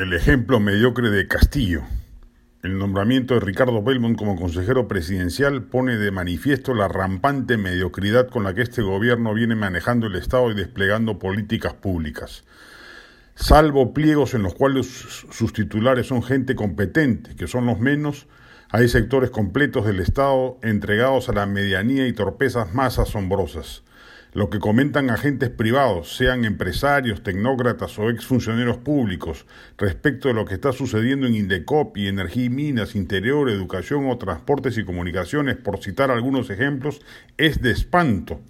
el ejemplo mediocre de Castillo. El nombramiento de Ricardo Belmont como consejero presidencial pone de manifiesto la rampante mediocridad con la que este gobierno viene manejando el Estado y desplegando políticas públicas. Salvo pliegos en los cuales sus titulares son gente competente, que son los menos, hay sectores completos del Estado entregados a la medianía y torpezas más asombrosas. Lo que comentan agentes privados, sean empresarios, tecnócratas o exfuncionarios públicos, respecto de lo que está sucediendo en Indecopi, Energía y Minas, Interior, Educación o Transportes y Comunicaciones, por citar algunos ejemplos, es de espanto.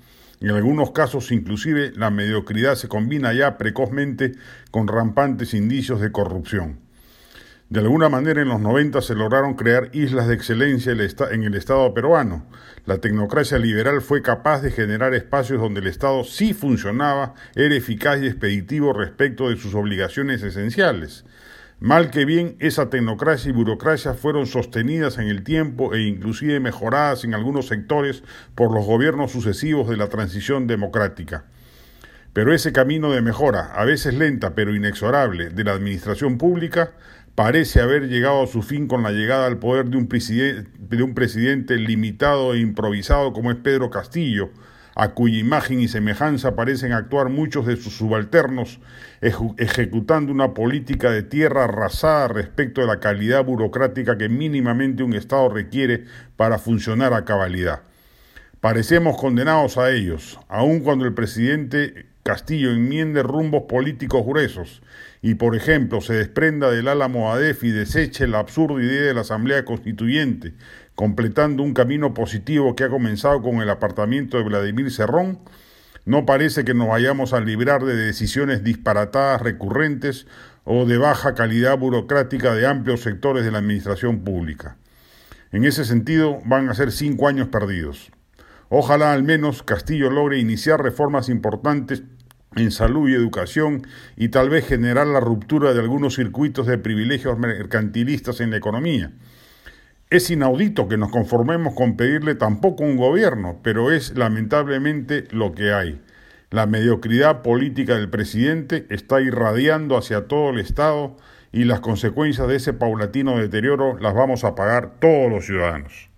En algunos casos, inclusive, la mediocridad se combina ya precozmente con rampantes indicios de corrupción. De alguna manera en los 90 se lograron crear islas de excelencia en el Estado peruano. La tecnocracia liberal fue capaz de generar espacios donde el Estado sí funcionaba, era eficaz y expeditivo respecto de sus obligaciones esenciales. Mal que bien, esa tecnocracia y burocracia fueron sostenidas en el tiempo e inclusive mejoradas en algunos sectores por los gobiernos sucesivos de la transición democrática. Pero ese camino de mejora, a veces lenta pero inexorable, de la administración pública, parece haber llegado a su fin con la llegada al poder de un, presidente, limitado e improvisado como es Pedro Castillo, a cuya imagen y semejanza parecen actuar muchos de sus subalternos, ejecutando una política de tierra arrasada respecto de la calidad burocrática que mínimamente un Estado requiere para funcionar a cabalidad. Parecemos condenados a ellos, aun cuando el presidente Castillo enmiende rumbos políticos gruesos y, por ejemplo, se desprenda del álamo ADEF y deseche la absurda idea de la Asamblea Constituyente, completando un camino positivo que ha comenzado con el apartamiento de Vladimir Cerrón, no parece que nos vayamos a librar de decisiones disparatadas recurrentes o de baja calidad burocrática de amplios sectores de la administración pública. En ese sentido, van a ser cinco años perdidos. Ojalá al menos Castillo logre iniciar reformas importantes en salud y educación y tal vez generar la ruptura de algunos circuitos de privilegios mercantilistas en la economía. Es inaudito que nos conformemos con pedirle tampoco un gobierno, pero es lamentablemente lo que hay. La mediocridad política del presidente está irradiando hacia todo el Estado y las consecuencias de ese paulatino deterioro las vamos a pagar todos los ciudadanos.